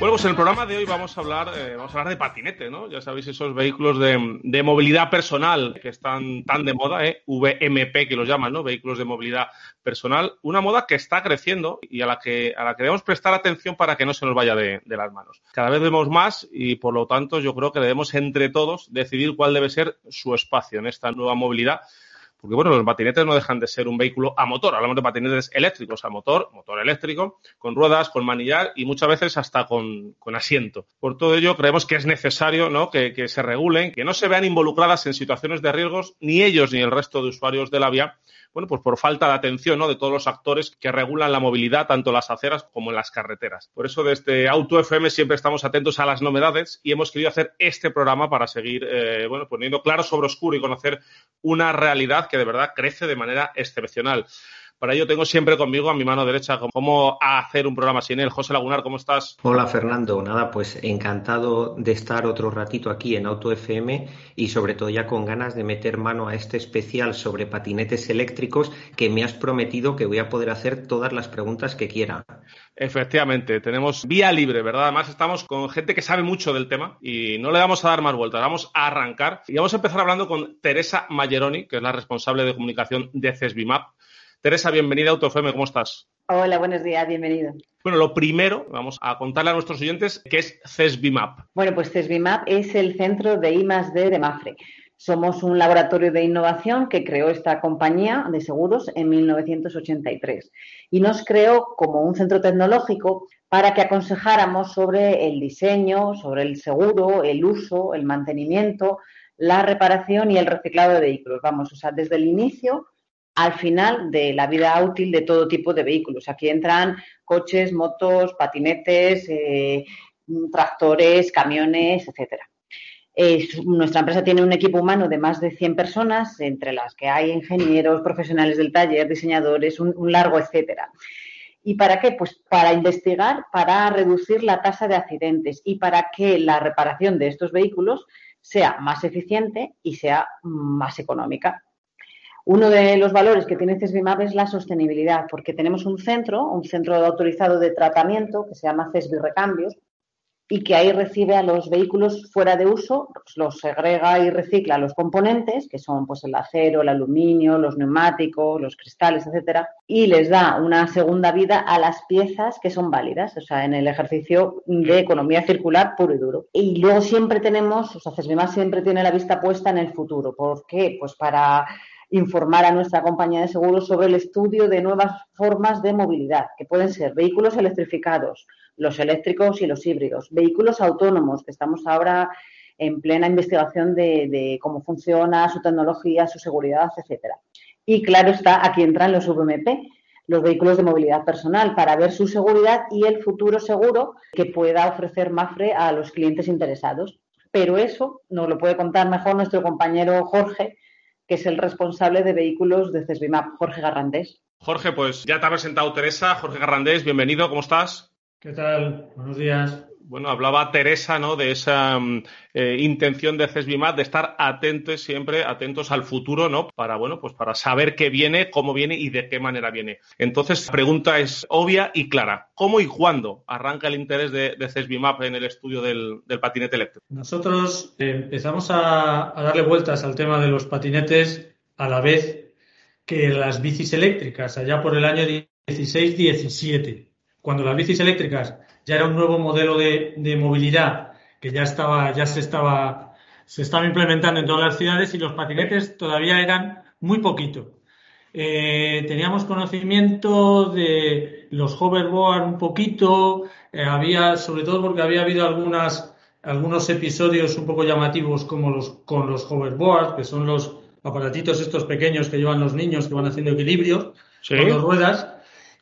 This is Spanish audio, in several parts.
Bueno, pues en el programa de hoy vamos a hablar, eh, vamos a hablar de patinete, ¿no? Ya sabéis, esos vehículos de, movilidad personal que están tan de moda, ¿eh? VMP que los llaman, ¿no? Vehículos de movilidad personal. Una moda que está creciendo y a la que, a la que debemos prestar atención para que no se nos vaya de las manos. Cada vez vemos más y por lo tanto yo creo que debemos entre todos decidir cuál debe ser su espacio en esta nueva movilidad porque bueno, los patinetes no dejan de ser un vehículo a motor, hablamos de patinetes eléctricos a motor, motor eléctrico, con ruedas, con manillar y muchas veces hasta con, con asiento. Por todo ello, creemos que es necesario ¿no? que, que se regulen, que no se vean involucradas en situaciones de riesgos ni ellos ni el resto de usuarios de la vía bueno, pues por falta de atención ¿no? de todos los actores que regulan la movilidad, tanto en las aceras como en las carreteras. Por eso, desde Auto FM siempre estamos atentos a las novedades y hemos querido hacer este programa para seguir, eh, bueno, poniendo claro sobre oscuro y conocer una realidad que de verdad crece de manera excepcional. Para ello tengo siempre conmigo a mi mano derecha cómo hacer un programa sin él. José Lagunar, ¿cómo estás? Hola Fernando, nada, pues encantado de estar otro ratito aquí en Auto FM y sobre todo ya con ganas de meter mano a este especial sobre patinetes eléctricos que me has prometido que voy a poder hacer todas las preguntas que quiera. Efectivamente, tenemos vía libre, ¿verdad? Además estamos con gente que sabe mucho del tema y no le vamos a dar más vueltas, vamos a arrancar y vamos a empezar hablando con Teresa Mayeroni, que es la responsable de comunicación de CESBIMAP. Teresa, bienvenida a AutoFM, ¿cómo estás? Hola, buenos días, bienvenido. Bueno, lo primero, vamos a contarle a nuestros oyentes qué es CESBIMAP. Bueno, pues CESBIMAP es el centro de I+D de Mafre. Somos un laboratorio de innovación que creó esta compañía de seguros en 1983 y nos creó como un centro tecnológico para que aconsejáramos sobre el diseño, sobre el seguro, el uso, el mantenimiento, la reparación y el reciclado de vehículos. Vamos, o sea, desde el inicio al final de la vida útil de todo tipo de vehículos. Aquí entran coches, motos, patinetes, eh, tractores, camiones, etcétera. Nuestra empresa tiene un equipo humano de más de 100 personas, entre las que hay ingenieros, profesionales del taller, diseñadores, un, un largo etcétera. ¿Y para qué? Pues para investigar, para reducir la tasa de accidentes y para que la reparación de estos vehículos sea más eficiente y sea más económica. Uno de los valores que tiene CESBIMAP es la sostenibilidad, porque tenemos un centro, un centro autorizado de tratamiento que se llama CESBI Recambios y que ahí recibe a los vehículos fuera de uso, pues los segrega y recicla los componentes, que son pues el acero, el aluminio, los neumáticos, los cristales, etcétera, y les da una segunda vida a las piezas que son válidas, o sea, en el ejercicio de economía circular puro y duro. Y luego siempre tenemos, o sea, CESBIMAP siempre tiene la vista puesta en el futuro. ¿Por qué? Pues para informar a nuestra compañía de seguros sobre el estudio de nuevas formas de movilidad, que pueden ser vehículos electrificados, los eléctricos y los híbridos, vehículos autónomos, que estamos ahora en plena investigación de, cómo funciona su tecnología, su seguridad, etcétera. Y claro está, aquí entran los VMP, los vehículos de movilidad personal, para ver su seguridad y el futuro seguro que pueda ofrecer Mafre a los clientes interesados. Pero eso nos lo puede contar mejor nuestro compañero Jorge, que es el responsable de vehículos de CESBIMAP, Jorge Garrandés. Jorge, pues ya te ha presentado Teresa. Jorge Garrandés, bienvenido, ¿cómo estás? ¿Qué tal? Buenos días. Bueno, hablaba Teresa, ¿no? De esa eh, intención de CESBIMAP de estar atentos siempre, atentos al futuro, ¿no? Para, bueno, pues para saber qué viene, cómo viene y de qué manera viene. Entonces, la pregunta es obvia y clara. ¿Cómo y cuándo arranca el interés de, de CESBIMAP en el estudio del, patinete eléctrico? Nosotros eh, empezamos a, a darle vueltas al tema de los patinetes a la vez que las bicis eléctricas, allá por el año 16-17, cuando las bicis eléctricas ya era un nuevo modelo de, de, movilidad que ya estaba, ya se estaba, se estaba implementando en todas las ciudades y los patinetes todavía eran muy poquito. Eh, teníamos conocimiento de los hoverboard un poquito, eh, había, sobre todo porque había habido algunas, algunos episodios un poco llamativos como los, con los hoverboard, que son los aparatitos estos pequeños que llevan los niños que van haciendo equilibrio Sí. con dos ruedas.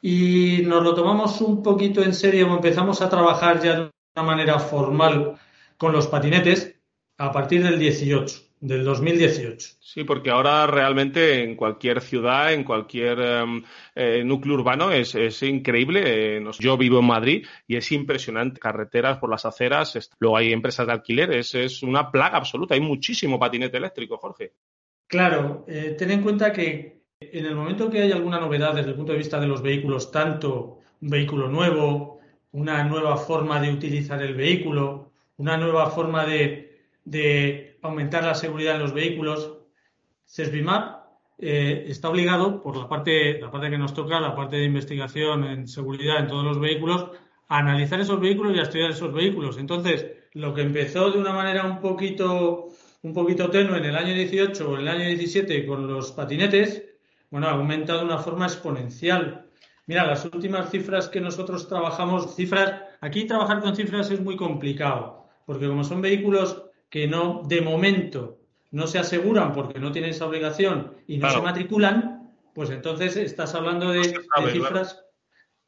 Y nos lo tomamos un poquito en serio, empezamos a trabajar ya de una manera formal con los patinetes a partir del 18 del 2018. Sí, porque ahora realmente en cualquier ciudad, en cualquier em, eh, núcleo urbano es, increíble. Eh, yo vivo en Madrid y es impresionante. Carreteras por las aceras, luego hay empresas de alquiler, es, una plaga absoluta. Hay muchísimo patinete eléctrico, Jorge. Claro, eh, ten en cuenta que en el momento que hay alguna novedad desde el punto de vista de los vehículos, tanto un vehículo nuevo, una nueva forma de utilizar el vehículo, una nueva forma de aumentar la seguridad en los vehículos, CESBIMAP eh, está obligado, por la parte, la parte que nos toca, la parte de investigación en seguridad en todos los vehículos, a analizar esos vehículos y a estudiar esos vehículos. Entonces, lo que empezó de una manera un poquito, un poquito tenue en el año 18 o en el año 17 con los patinetes, bueno, ha aumentado de una forma exponencial. Mira, las últimas cifras que nosotros trabajamos, cifras, aquí trabajar con cifras es muy complicado, porque como son vehículos que no, de momento, no se aseguran porque no tienen esa obligación y no se matriculan, pues entonces estás hablando de, cifras.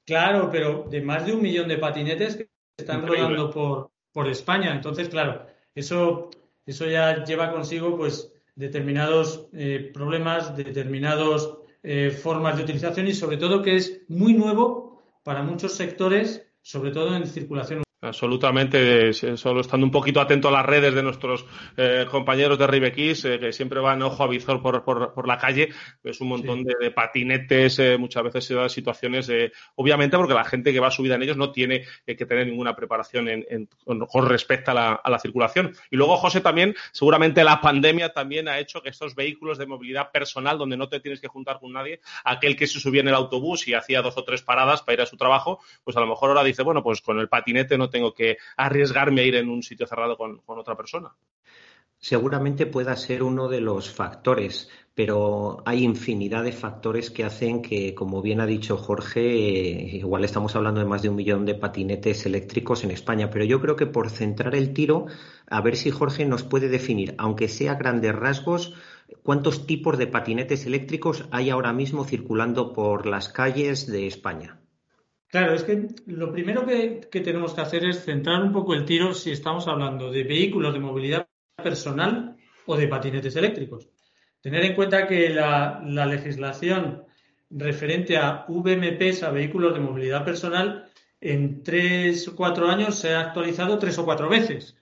Claro. pero de más de un millón de patinetes que están rodando por, por España. Entonces, claro, eso, eso ya lleva consigo pues determinados eh, problemas, determinadas eh, formas de utilización y sobre todo que es muy nuevo para muchos sectores, sobre todo en circulación Absolutamente, solo estando un poquito atento a las redes de nuestros eh, compañeros de Ribequis, eh, que siempre van ojo a visor por, por, la calle, es un montón de, patinetes, eh, muchas veces se dan situaciones, obviamente porque la gente que va subida en ellos no tiene que tener ninguna preparación en, con, respecto a la, a la, circulación. Y luego, José, también, seguramente la pandemia también ha hecho que estos vehículos de movilidad personal, donde no te tienes que juntar con nadie, aquel que se subía en el autobús y hacía dos o tres paradas para ir a su trabajo, pues a lo mejor ahora dice, bueno, pues con el patinete no tengo que arriesgarme a ir en un sitio cerrado con, otra persona. Seguramente pueda ser uno de los factores, pero hay infinidad de factores que hacen que, como bien ha dicho Jorge, eh, igual estamos hablando de más de un millón de patinetes eléctricos en España, pero yo creo que por centrar el tiro, a ver si Jorge nos puede definir, aunque sea grandes rasgos, cuántos tipos de patinetes eléctricos hay ahora mismo circulando por las calles de España. Claro, es que lo primero que, tenemos que hacer es centrar un poco el tiro si estamos hablando de vehículos de movilidad personal o de patinetes eléctricos. Tener en cuenta que la, legislación referente a VMPs, a vehículos de movilidad personal, en tres o cuatro años se ha actualizado tres o cuatro veces.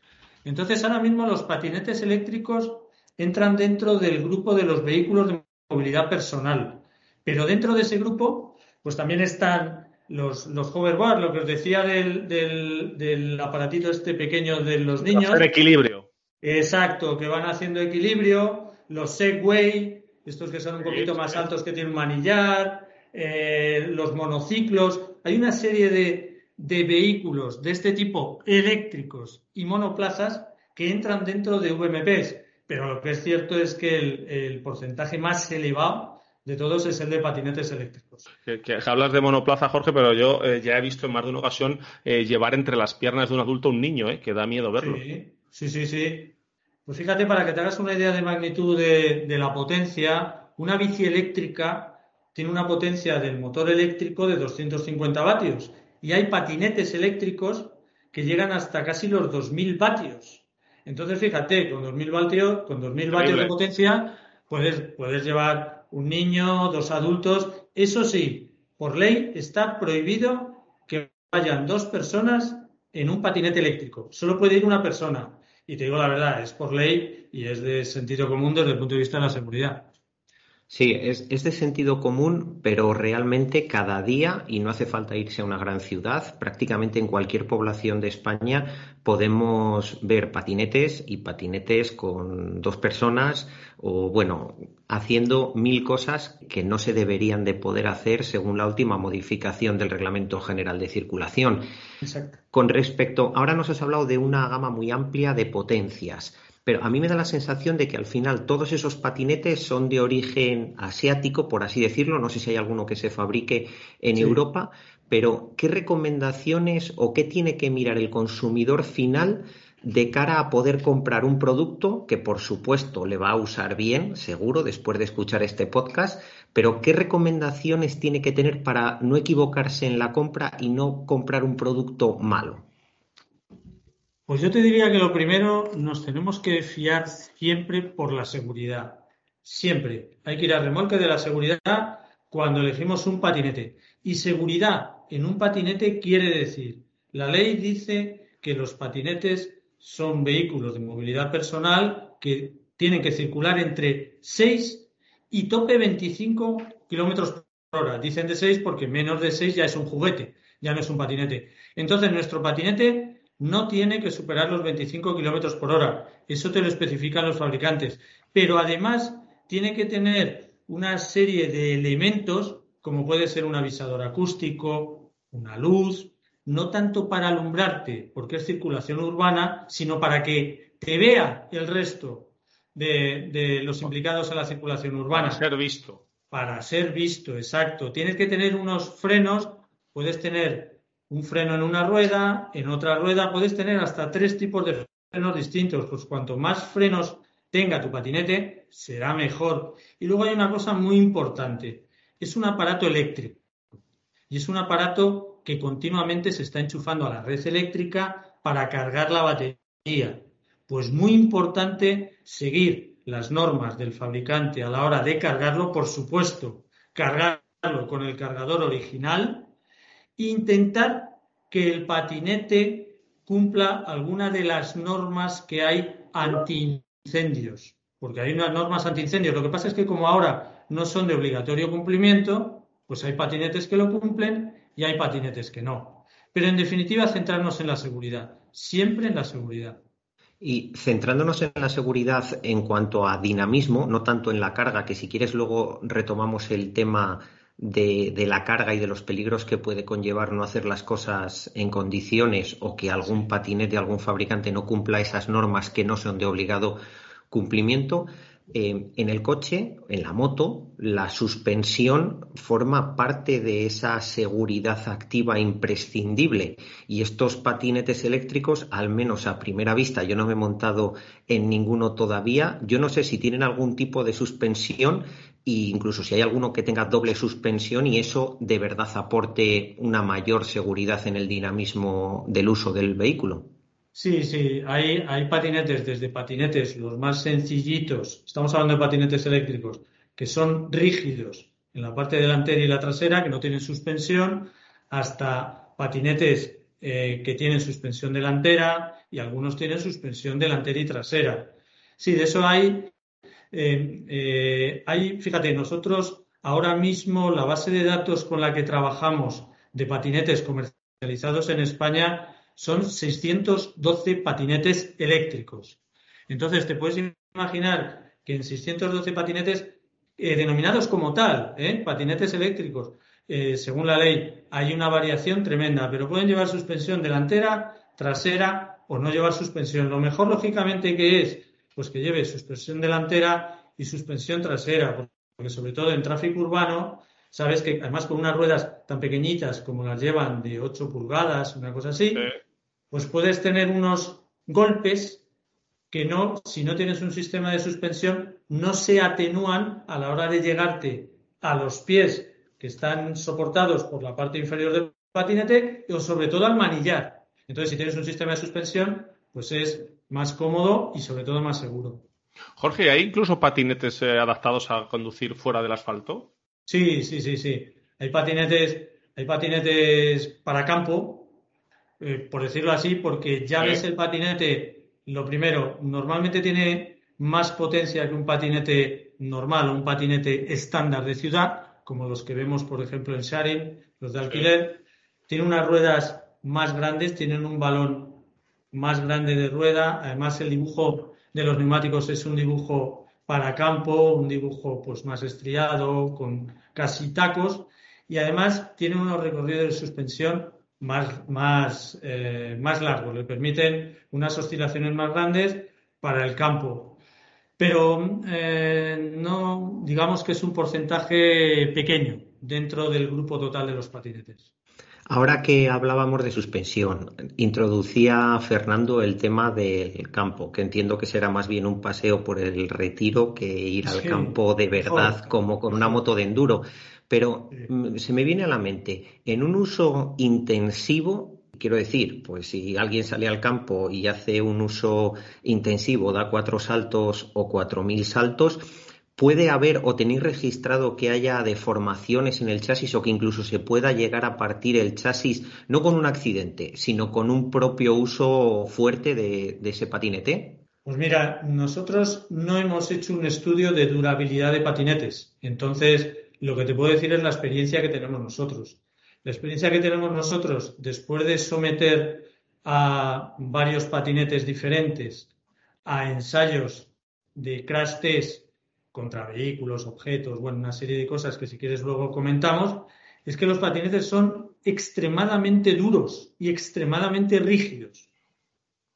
Entonces, ahora mismo los patinetes eléctricos entran dentro del grupo de los vehículos de movilidad personal. Pero dentro de ese grupo, pues también están los, los hoverboard, lo que os decía del, del, aparatito este pequeño de los niños. Hacer equilibrio. Exacto, que van haciendo equilibrio, los Segway, estos que son un poquito más altos que tienen un manillar, eh, los monociclos. Hay una serie de, de vehículos de este tipo eléctricos y monoplazas que entran dentro de VMPs. Pero lo que es cierto es que el, el porcentaje más elevado de todos es el de patinetes eléctricos. Que, hablas de monoplaza, Jorge, pero yo eh, ya he visto en más de una ocasión eh, llevar entre las piernas de un adulto un niño, eh, que da miedo verlo. Sí, sí, sí, Pues fíjate, para que te hagas una idea de magnitud de, la potencia, una bici eléctrica tiene una potencia del motor eléctrico de 250 vatios y hay patinetes eléctricos que llegan hasta casi los 2000 vatios. Entonces, fíjate, con 2000 vatios, con 2000 vatios de potencia puedes, puedes llevar un niño, dos adultos. Eso sí, por ley está prohibido que vayan dos personas en un patinete eléctrico. Solo puede ir una persona. Y te digo la verdad, es por ley y es de sentido común desde el punto de vista de la seguridad. Sí, es, de sentido común, pero realmente cada día, y no hace falta irse a una gran ciudad, prácticamente en cualquier población de España podemos ver patinetes y patinetes con dos personas o, bueno, haciendo mil cosas que no se deberían de poder hacer según la última modificación del Reglamento General de Circulación. Exacto. Con respecto, ahora nos has hablado de una gama muy amplia de potencias. Pero a mí me da la sensación de que al final todos esos patinetes son de origen asiático, por así decirlo. No sé si hay alguno que se fabrique en Europa, pero ¿qué recomendaciones o qué tiene que mirar el consumidor final de cara a poder comprar un producto que por supuesto le va a usar bien, seguro, después de escuchar este podcast, pero ¿qué recomendaciones tiene que tener para no equivocarse en la compra y no comprar un producto malo? Pues yo te diría que lo primero nos tenemos que fiar siempre por la seguridad. Siempre. Hay que ir a remolque de la seguridad cuando elegimos un patinete. Y seguridad en un patinete quiere decir, la ley dice que los patinetes son vehículos de movilidad personal que tienen que circular entre 6 y tope 25 kilómetros por hora. Dicen de 6 porque menos de 6 ya es un juguete, ya no es un patinete. Entonces, nuestro patinete no tiene que superar los 25 kilómetros por hora. Eso te lo especifican los fabricantes. Pero además, tiene que tener una serie de elementos, como puede ser un avisador acústico, una luz, no tanto para alumbrarte, porque es circulación urbana, sino para que te vea el resto de, los implicados en la circulación urbana. Para ser visto. Para ser visto, exacto. Tienes que tener unos frenos, puedes tener un freno en una rueda, en otra rueda, puedes tener hasta tres tipos de frenos distintos. Pues cuanto más frenos tenga tu patinete, será mejor. Y luego hay una cosa muy importante. Es un aparato eléctrico. Y es un aparato que continuamente se está enchufando a la red eléctrica para cargar la batería. Pues muy importante seguir las normas del fabricante a la hora de cargarlo, por supuesto, cargarlo con el cargador original intentar que el patinete cumpla alguna de las normas que hay anti-incendios. Porque hay unas normas anti-incendios. Lo que pasa es que como ahora no son de obligatorio cumplimiento, pues hay patinetes que lo cumplen y hay patinetes que no. Pero en definitiva, centrarnos en la seguridad, siempre en la seguridad. Y centrándonos en la seguridad en cuanto a dinamismo, no tanto en la carga, que si quieres luego retomamos el tema de, de, la carga y de los peligros que puede conllevar no hacer las cosas en condiciones o que algún patinete, algún fabricante no cumpla esas normas que no son de obligado cumplimiento. Eh, en el coche, en la moto, la suspensión forma parte de esa seguridad activa imprescindible. Y estos patinetes eléctricos, al menos a primera vista, yo no me he montado en ninguno todavía. Yo no sé si tienen algún tipo de suspensión e incluso si hay alguno que tenga doble suspensión y eso de verdad aporte una mayor seguridad en el dinamismo del uso del vehículo. Sí, sí, hay, hay patinetes, desde patinetes los más sencillitos, estamos hablando de patinetes eléctricos, que son rígidos en la parte delantera y la trasera, que no tienen suspensión, hasta patinetes eh, que tienen suspensión delantera y algunos tienen suspensión delantera y trasera. Sí, de eso hay, eh, eh, hay, fíjate, nosotros ahora mismo la base de datos con la que trabajamos de patinetes comercializados en España son 612 patinetes eléctricos. Entonces, te puedes imaginar que en 612 patinetes eh, denominados como tal, patinetes eléctricos, según la ley, hay una variación tremenda, pero pueden llevar suspensión delantera, trasera o no llevar suspensión. Lo mejor, lógicamente, que es pues que lleve suspensión delantera y suspensión trasera, porque sobre todo en tráfico urbano, sabes que además con unas ruedas tan pequeñitas como las llevan de 8 pulgadas, una cosa así, pues puedes tener unos golpes que no, si no tienes un sistema de suspensión, no se atenúan a la hora de llegarte a los pies que están soportados por la parte inferior del patinete o sobre todo al manillar. Entonces, si tienes un sistema de suspensión, pues es más cómodo y sobre todo más seguro. Jorge, ¿hay incluso patinetes eh, adaptados a conducir fuera del asfalto? Sí, sí, sí, sí. Hay patinetes, hay patinetes para campo, eh, por decirlo así, porque ya ves el patinete, lo primero, normalmente tiene más potencia que un patinete normal o un patinete estándar de ciudad, como los que vemos, por ejemplo, en sharing, los de alquiler. Tiene unas ruedas más grandes, tienen un balón más grande de rueda. Además, el dibujo de los neumáticos es un dibujo para campo, un dibujo pues más estriado, con casi tacos. Y además tiene unos recorridos de suspensión más, más, eh, más largos, le permiten unas oscilaciones más grandes para el campo. Pero eh, no digamos que es un porcentaje pequeño, dentro del grupo total de los patinetes. Ahora que hablábamos de suspensión, introducía Fernando el tema del campo, que entiendo que será más bien un paseo por el retiro que ir al campo de verdad como con una moto de enduro. Pero mm, se me viene a la mente, en un uso intensivo, quiero decir, pues si alguien sale al campo y hace un uso intensivo, da cuatro saltos o cuatro mil saltos, ¿Puede haber o tenéis registrado que haya deformaciones en el chasis o que incluso se pueda llegar a partir el chasis no con un accidente, sino con un propio uso fuerte de, ese patinete? Pues mira, nosotros no hemos hecho un estudio de durabilidad de patinetes. Entonces, lo que te puedo decir es la experiencia que tenemos nosotros. La experiencia que tenemos nosotros después de someter a varios patinetes diferentes a ensayos de crash test contra vehículos, objetos, bueno, una serie de cosas que si quieres luego comentamos, es que los patinetes son extremadamente duros y extremadamente rígidos.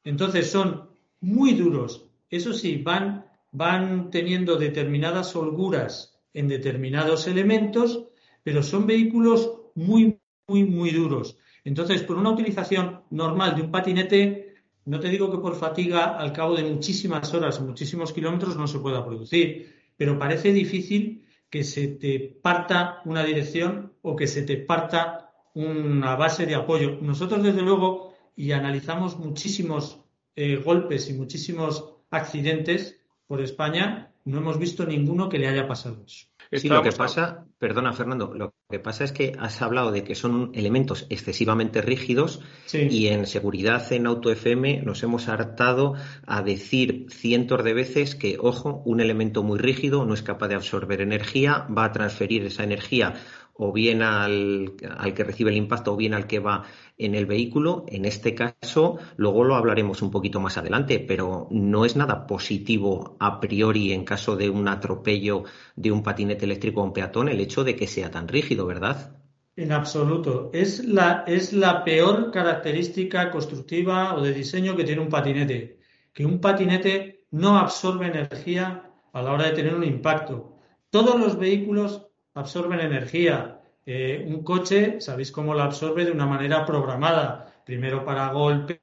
Entonces son muy duros. Eso sí, van, van teniendo determinadas holguras en determinados elementos, pero son vehículos muy, muy, muy duros. Entonces, por una utilización normal de un patinete, no te digo que por fatiga al cabo de muchísimas horas muchísimos kilómetros no se pueda producir, pero parece difícil que se te parta una dirección o que se te parta una base de apoyo. Nosotros, desde luego, y analizamos muchísimos eh, golpes y muchísimos accidentes por España, no hemos visto ninguno que le haya pasado eso. Sí, lo que pasa, perdona Fernando, lo que pasa es que has hablado de que son elementos excesivamente rígidos y en seguridad en Auto FM nos hemos hartado a decir cientos de veces que, ojo, un elemento muy rígido no es capaz de absorber energía, va a transferir esa energía o bien al, que recibe el impacto o bien al que va en el vehículo. En este caso, luego lo hablaremos un poquito más adelante, pero no es nada positivo a priori en caso de un atropello de un patinete eléctrico a un peatón el hecho de que sea tan rígido, ¿verdad? En absoluto. Es la, es la peor característica constructiva o de diseño que tiene un patinete, que un patinete no absorbe energía a la hora de tener un impacto. Todos los vehículos absorben energía. Eh, un coche, sabéis cómo la absorbe de una manera programada. Primero para golpes,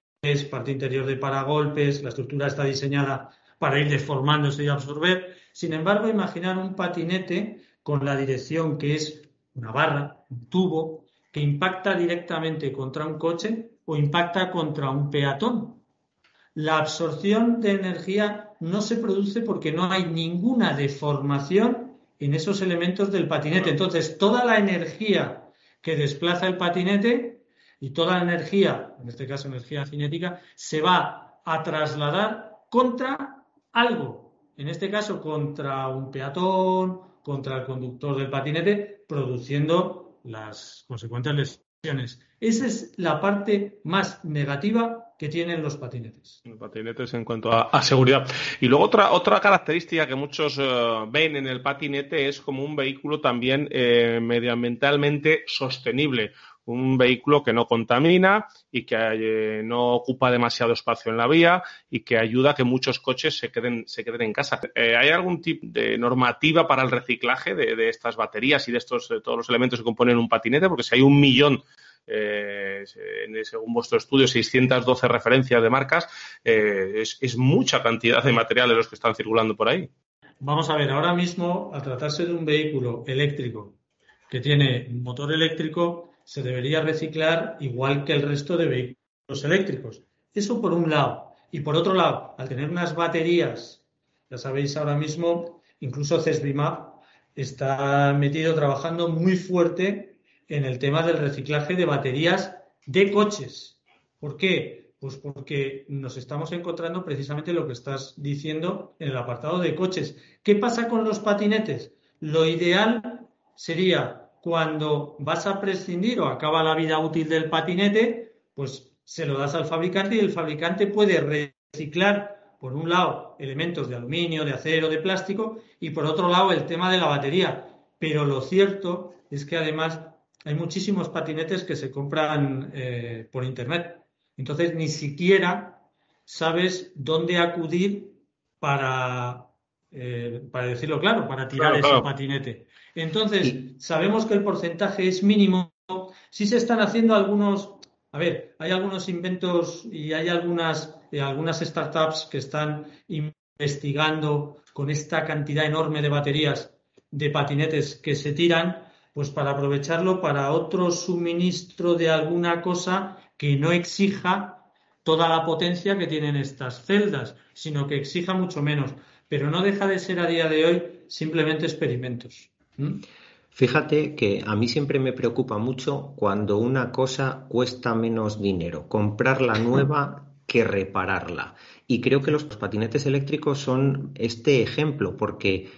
parte interior de paragolpes, la estructura está diseñada para ir deformándose y absorber. Sin embargo, imaginar un patinete con la dirección que es una barra, un tubo, que impacta directamente contra un coche o impacta contra un peatón. La absorción de energía no se produce porque no hay ninguna deformación en esos elementos del patinete. Entonces, toda la energía que desplaza el patinete y toda la energía, en este caso energía cinética, se va a trasladar contra algo, en este caso contra un peatón, contra el conductor del patinete, produciendo las consecuentes lesiones. Esa es la parte más negativa que tienen los patinetes. Los patinetes en cuanto a, seguridad. Y luego otra, otra característica que muchos eh, ven en el patinete es como un vehículo también eh, medioambientalmente sostenible. Un vehículo que no contamina y que eh, no ocupa demasiado espacio en la vía y que ayuda a que muchos coches se queden, se queden en casa. ¿Hay algún tipo de normativa para el reciclaje de, estas baterías y de estos de todos los elementos que componen un patinete? Porque si hay un millón eh, según vuestro estudio, 612 referencias de marcas, eh, es, mucha cantidad de materiales los que están circulando por ahí. Vamos a ver, ahora mismo, al tratarse de un vehículo eléctrico que tiene motor eléctrico, se debería reciclar igual que el resto de vehículos eléctricos. Eso por un lado. Y por otro lado, al tener unas baterías, ya sabéis ahora mismo, incluso CESBIMAP está metido trabajando muy fuerte en el tema del reciclaje de baterías de coches. ¿Por qué? Pues porque nos estamos encontrando precisamente lo que estás diciendo en el apartado de coches. ¿Qué pasa con los patinetes? Lo ideal sería cuando vas a prescindir o acaba la vida útil del patinete, pues se lo das al fabricante y el fabricante puede reciclar, por un lado, elementos de aluminio, de acero, de plástico y por otro lado el tema de la batería. Pero lo cierto es que además hay muchísimos patinetes que se compran eh, por internet. Entonces ni siquiera sabes dónde acudir para eh, para decirlo claro, para tirar ese patinete. Entonces, sabemos que el porcentaje es mínimo. Sí se están haciendo algunos, a ver, hay algunos inventos y hay algunas, eh, algunas startups que están investigando con esta cantidad enorme de baterías de patinetes que se tiran, pues para aprovecharlo para otro suministro de alguna cosa que no exija toda la potencia que tienen estas celdas, sino que exija mucho menos. Pero no deja de ser a día de hoy simplemente experimentos. Fíjate que a mí siempre me preocupa mucho cuando una cosa cuesta menos dinero, comprarla nueva que repararla. Y creo que los patinetes eléctricos son este ejemplo, porque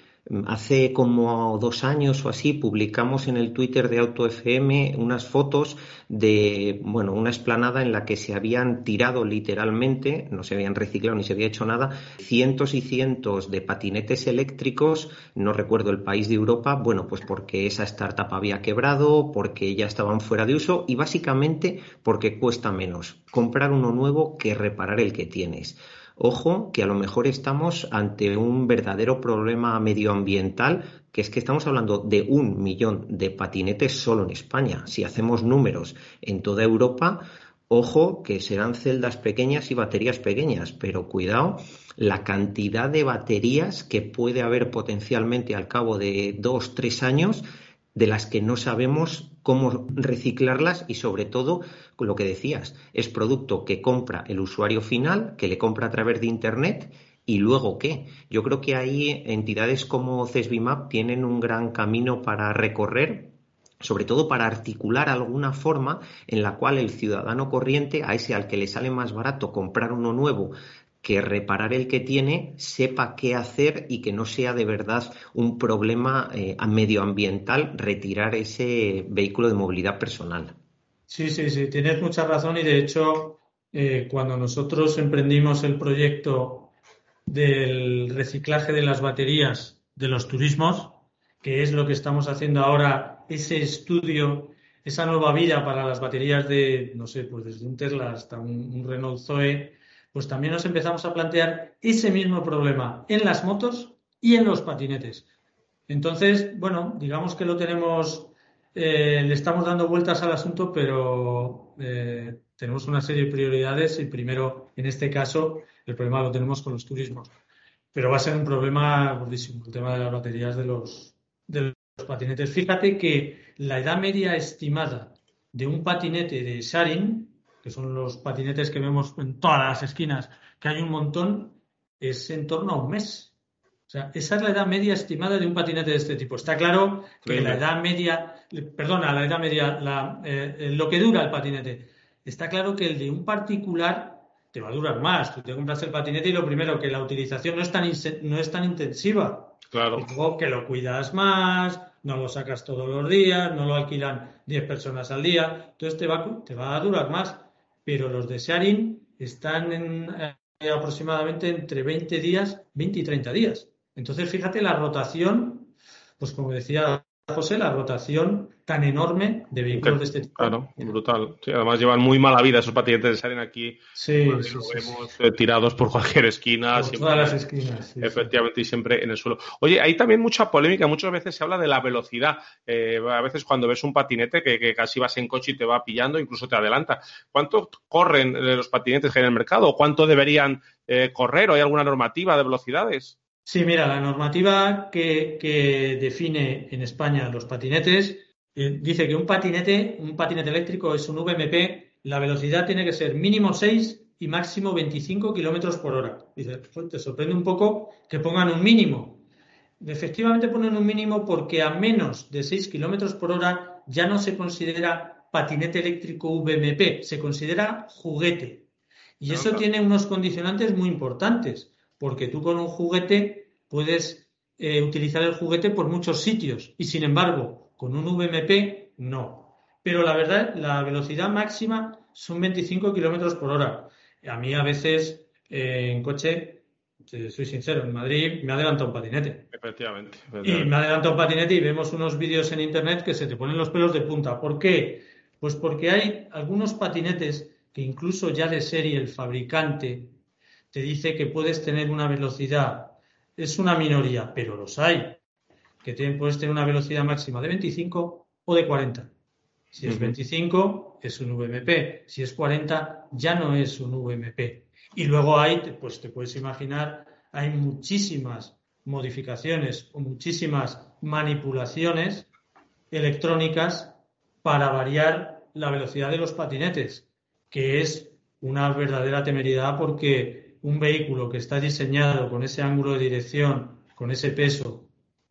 Hace como dos años o así publicamos en el Twitter de AutoFM unas fotos de, bueno, una esplanada en la que se habían tirado literalmente, no se habían reciclado ni se había hecho nada, cientos y cientos de patinetes eléctricos, no recuerdo el país de Europa, bueno, pues porque esa startup había quebrado, porque ya estaban fuera de uso y básicamente porque cuesta menos comprar uno nuevo que reparar el que tienes. Ojo, que a lo mejor estamos ante un verdadero problema medioambiental, que es que estamos hablando de un millón de patinetes solo en España. Si hacemos números en toda Europa, ojo que serán celdas pequeñas y baterías pequeñas, pero cuidado la cantidad de baterías que puede haber potencialmente al cabo de dos, tres años de las que no sabemos cómo reciclarlas y sobre todo, lo que decías, es producto que compra el usuario final, que le compra a través de Internet y luego qué. Yo creo que ahí entidades como CESBIMAP tienen un gran camino para recorrer sobre todo para articular alguna forma en la cual el ciudadano corriente, a ese al que le sale más barato comprar uno nuevo que reparar el que tiene sepa qué hacer y que no sea de verdad un problema eh, medioambiental retirar ese vehículo de movilidad personal. Sí, sí, sí, tienes mucha razón y de hecho eh, cuando nosotros emprendimos el proyecto del reciclaje de las baterías de los turismos, que es lo que estamos haciendo ahora, ese estudio, esa nueva vida para las baterías de, no sé, pues desde un Tesla hasta un Renault Zoe, pues también nos empezamos a plantear ese mismo problema en las motos y en los patinetes. Entonces, bueno, digamos que lo tenemos, eh, le estamos dando vueltas al asunto, pero eh, tenemos una serie de prioridades y primero, en este caso, el problema lo tenemos con los turismos. Pero va a ser un problema gordísimo, el tema de las baterías de los, de los patinetes. Fíjate que la edad media estimada de un patinete de Sharing que son los patinetes que vemos en todas las esquinas, que hay un montón, es en torno a un mes. O sea, esa es la edad media estimada de un patinete de este tipo. Está claro que la edad media, perdona, la edad media, eh, eh, lo que dura el patinete, está claro que el de un particular te va a durar más. Tú te compras el patinete y lo primero, que la utilización no es tan, no es tan intensiva. Claro. Y luego que lo cuidas más, no lo sacas todos los días, no lo alquilan 10 personas al día, entonces te va, te va a durar más pero los de sharing están en, eh, aproximadamente entre 20 días, 20 y 30 días. Entonces, fíjate la rotación, pues como decía José, la rotación tan enorme de vehículos de este tipo. Claro, brutal. además llevan muy mala vida esos patinetes salen aquí. Sí, sí, vemos eh, tirados por cualquier esquina. Por todas las esquinas. efectivamente, y siempre en el suelo. Oye, hay también mucha polémica. Muchas veces se habla de la velocidad. Eh, a veces cuando ves un patinete que, casi vas en coche y te va pillando, incluso te adelanta. ¿Cuánto corren los patinetes que hay en el mercado? ¿O cuánto deberían eh, correr? ¿O hay alguna normativa de velocidades? Sí, mira, la normativa que, define en España los patinetes eh, dice que un patinete, un patinete eléctrico es un VMP, la velocidad tiene que ser mínimo 6 y máximo 25 kilómetros por hora. Dice, pues, te sorprende un poco que pongan un mínimo. Efectivamente ponen un mínimo porque a menos de 6 kilómetros por hora ya no se considera patinete eléctrico VMP, se considera juguete. Y eso tiene unos condicionantes muy importantes porque tú con un juguete puedes eh, utilizar el juguete por muchos sitios y sin embargo con un VMP no. Pero la verdad, la velocidad máxima son 25 kilómetros por hora. A mí a veces eh, en coche, soy sincero, en Madrid me adelanta un patinete. Efectivamente, Y me adelanta un patinete y vemos unos vídeos en internet que se te ponen los pelos de punta. ¿Por qué? Pues porque hay algunos patinetes que incluso ya de serie el fabricante te dice que puedes tener una velocidad es una minoría, pero los hay, que tienen, puedes tener una velocidad máxima de 25 o de 40. Si es 25, es un VMP. Si es 40, ya no es un VMP. Y luego hay, pues te puedes imaginar, hay muchísimas modificaciones o muchísimas manipulaciones electrónicas para variar la velocidad de los patinetes, que es una verdadera temeridad porque un vehículo que está diseñado con ese ángulo de dirección, con ese peso,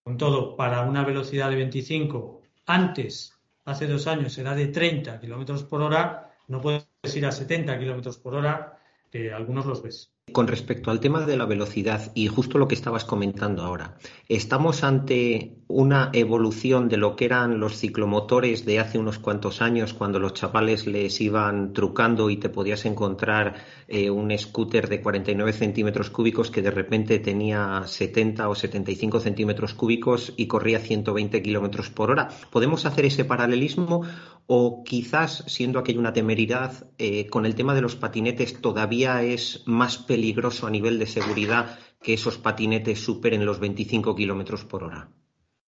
con todo, para una velocidad de 25, antes, hace dos años, era de 30 kilómetros por hora, no puedes ir a 70 kilómetros por hora, que algunos los ves. Con respecto al tema de la velocidad y justo lo que estabas comentando ahora, ¿estamos ante una evolución de lo que eran los ciclomotores de hace unos cuantos años cuando los chavales les iban trucando y te podías encontrar eh, un scooter de 49 centímetros cúbicos que de repente tenía 70 o 75 centímetros cúbicos y corría 120 kilómetros por hora? ¿Podemos hacer ese paralelismo o quizás, siendo aquello una temeridad, eh, con el tema de los patinetes todavía es más peligroso a nivel de seguridad que esos patinetes superen los 25 kilómetros por hora?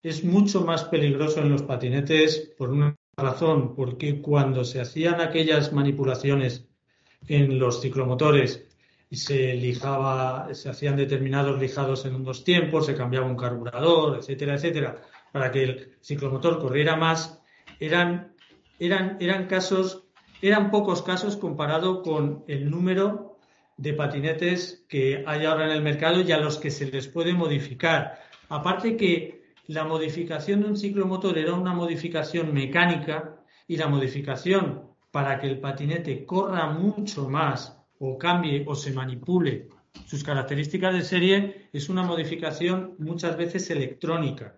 Es mucho más peligroso en los patinetes por una razón, porque cuando se hacían aquellas manipulaciones en los ciclomotores y se lijaba, se hacían determinados lijados en unos tiempos, se cambiaba un carburador, etcétera, etcétera, para que el ciclomotor corriera más, eran, eran, eran casos, eran pocos casos comparado con el número de patinetes que hay ahora en el mercado y a los que se les puede modificar. Aparte que la modificación de un ciclomotor era una modificación mecánica y la modificación para que el patinete corra mucho más o cambie o se manipule sus características de serie es una modificación muchas veces electrónica.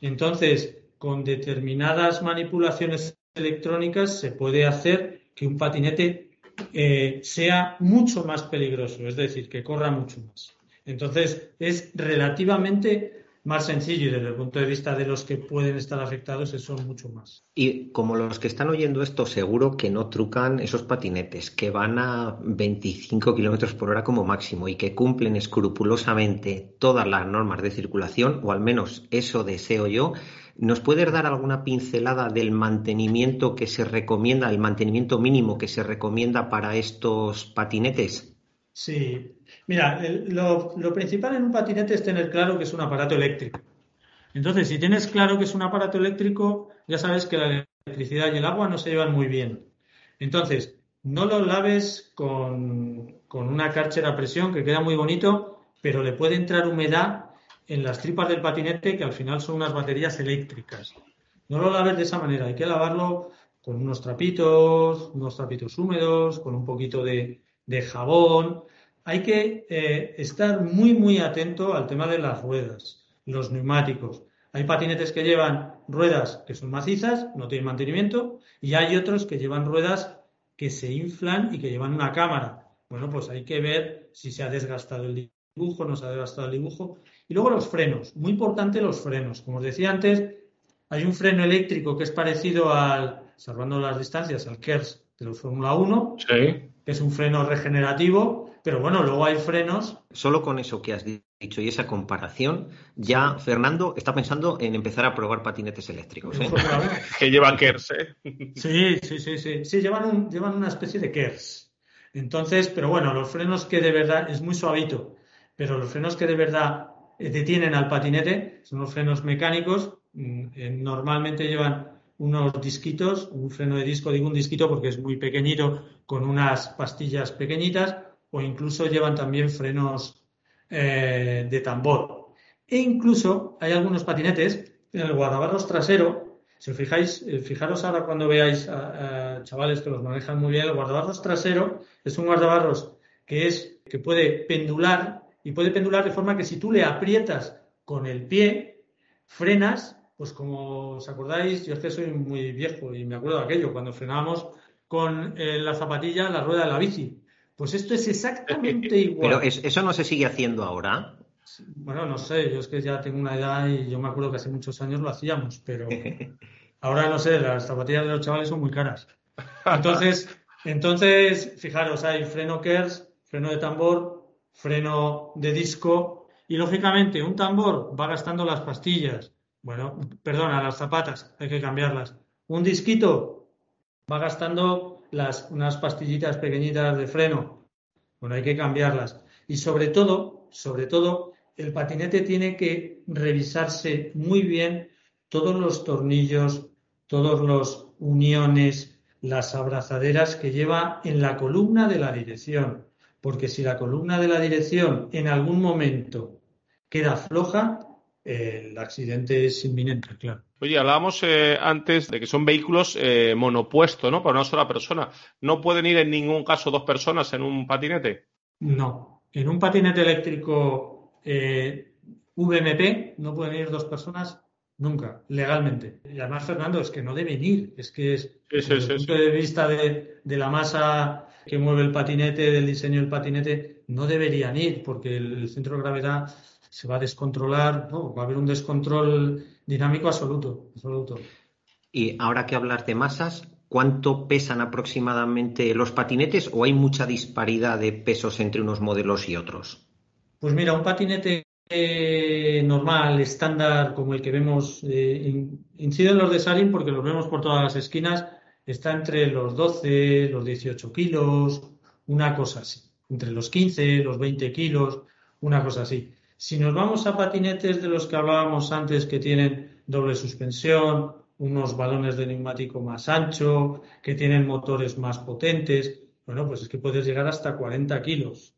Entonces, con determinadas manipulaciones electrónicas se puede hacer que un patinete eh, sea mucho más peligroso, es decir, que corra mucho más. Entonces, es relativamente más sencillo y desde el punto de vista de los que pueden estar afectados, son mucho más. Y como los que están oyendo esto, seguro que no trucan esos patinetes, que van a 25 kilómetros por hora como máximo y que cumplen escrupulosamente todas las normas de circulación, o al menos eso deseo yo. ¿Nos puedes dar alguna pincelada del mantenimiento que se recomienda, el mantenimiento mínimo que se recomienda para estos patinetes? Sí, mira, lo, principal en un patinete es tener claro que es un aparato eléctrico. Entonces, si tienes claro que es un aparato eléctrico, ya sabes que la electricidad y el agua no se llevan muy bien. Entonces, no lo laves con, con una cárcera a presión que queda muy bonito, pero le puede entrar humedad en las tripas del patinete, que al final son unas baterías eléctricas. No lo laves de esa manera, hay que lavarlo con unos trapitos, unos trapitos húmedos, con un poquito de, jabón. Hay que eh, estar muy, muy atento al tema de las ruedas, los neumáticos. Hay patinetes que llevan ruedas que son macizas, no tienen mantenimiento, y hay otros que llevan ruedas que se inflan y que llevan una cámara. Bueno, pues hay que ver si se ha desgastado el dibujo, no se ha desgastado el dibujo y luego los frenos, muy importante los frenos. Como os decía antes, hay un freno eléctrico que es parecido al, salvando las distancias, al KERS de la Fórmula 1, que es un freno regenerativo, pero bueno, luego hay frenos. Solo con eso que has dicho y esa comparación, ya Fernando está pensando en empezar a probar patinetes eléctricos. ¿eh? que llevan KERS, ¿eh? Sí, sí, sí, sí. Sí, llevan, llevan una especie de KERS. Entonces, pero bueno, los frenos que de verdad es muy suavito, pero los frenos que de verdad detienen al patinete, son los frenos mecánicos, mm, eh, normalmente llevan unos disquitos, un freno de disco, digo un disquito porque es muy pequeñito, con unas pastillas pequeñitas, o incluso llevan también frenos eh, de tambor. E incluso hay algunos patinetes en el guardabarros trasero, si os fijáis, eh, fijaros ahora cuando veáis a, chavales que los manejan muy bien, el guardabarros trasero es un guardabarros que es que puede pendular y puede pendular de forma que si tú le aprietas con el pie, frenas, pues como os acordáis, yo es que soy muy viejo y me acuerdo de aquello, cuando frenábamos con eh, la zapatilla la rueda de la bici. Pues esto es exactamente igual. Pero eso no se sigue haciendo ahora. Bueno, no sé, yo es que ya tengo una edad y yo me acuerdo que hace muchos años lo hacíamos, pero ahora no sé, las zapatillas de los chavales son muy caras. Entonces, entonces fijaros, hay freno KERS, freno de tambor, freno de disco Y lógicamente, un tambor va gastando las pastillas. Bueno, perdona, las zapatas, hay que cambiarlas. Un disquito va gastando las, unas pastillitas pequeñitas de freno. Bueno, hay que cambiarlas. Y sobre todo, sobre todo, el patinete tiene que revisarse muy bien todos los tornillos, todos los uniones, las abrazaderas que lleva en la columna de la dirección. Porque si la columna de la dirección en algún momento queda floja, el accidente es inminente, claro. Oye, hablábamos eh, antes de que son vehículos eh, monopuestos, ¿no? Para una sola persona. ¿No pueden ir en ningún caso dos personas en un patinete? No. En un patinete eléctrico eh, VMP no pueden ir dos personas Nunca, legalmente. Y además, Fernando, es que no deben ir. Es que es, desde el punto de vista de, la masa que mueve el patinete, del diseño del patinete, no deberían ir porque el, centro de gravedad se va a descontrolar, va a haber un descontrol dinámico absoluto, absoluto. Y ahora que hablar de masas, ¿cuánto pesan aproximadamente los patinetes o hay mucha disparidad de pesos entre unos modelos y otros? Pues mira, un patinete normal, estándar, como el que vemos, eh, inciden los de Sarin porque los vemos por todas las esquinas, está entre los 12, los 18 kilos, una cosa así. Entre los 15, los 20 kilos, una cosa así. Si nos vamos a patinetes de los que hablábamos antes que tienen doble suspensión, unos balones de neumático más ancho, que tienen motores más potentes, bueno, pues es que puedes llegar hasta 40 kilos.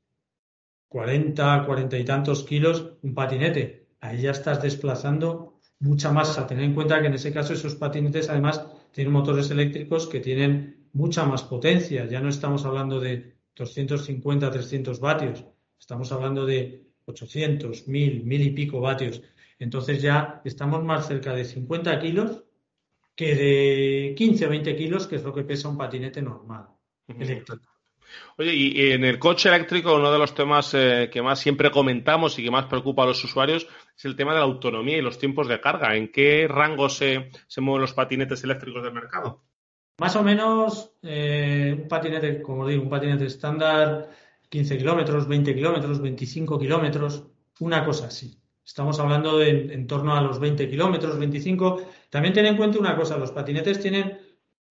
40, 40 y tantos kilos un patinete. Ahí ya estás desplazando mucha masa. Tener en cuenta que en ese caso esos patinetes además tienen motores eléctricos que tienen mucha más potencia. Ya no estamos hablando de 250, 300 vatios. Estamos hablando de 800, 1000, 1000 y pico vatios. Entonces ya estamos más cerca de 50 kilos que de 15 o 20 kilos, que es lo que pesa un patinete normal, eléctrico. Oye, y en el coche eléctrico uno de los temas eh, que más siempre comentamos y que más preocupa a los usuarios es el tema de la autonomía y los tiempos de carga. ¿En qué rango se, mueven los patinetes eléctricos del mercado? Más o menos eh, un patinete, como digo, un patinete estándar, 15 kilómetros, 20 kilómetros, 25 kilómetros, una cosa así. Estamos hablando de en torno a los 20 kilómetros, 25. También ten en cuenta una cosa, los patinetes tienen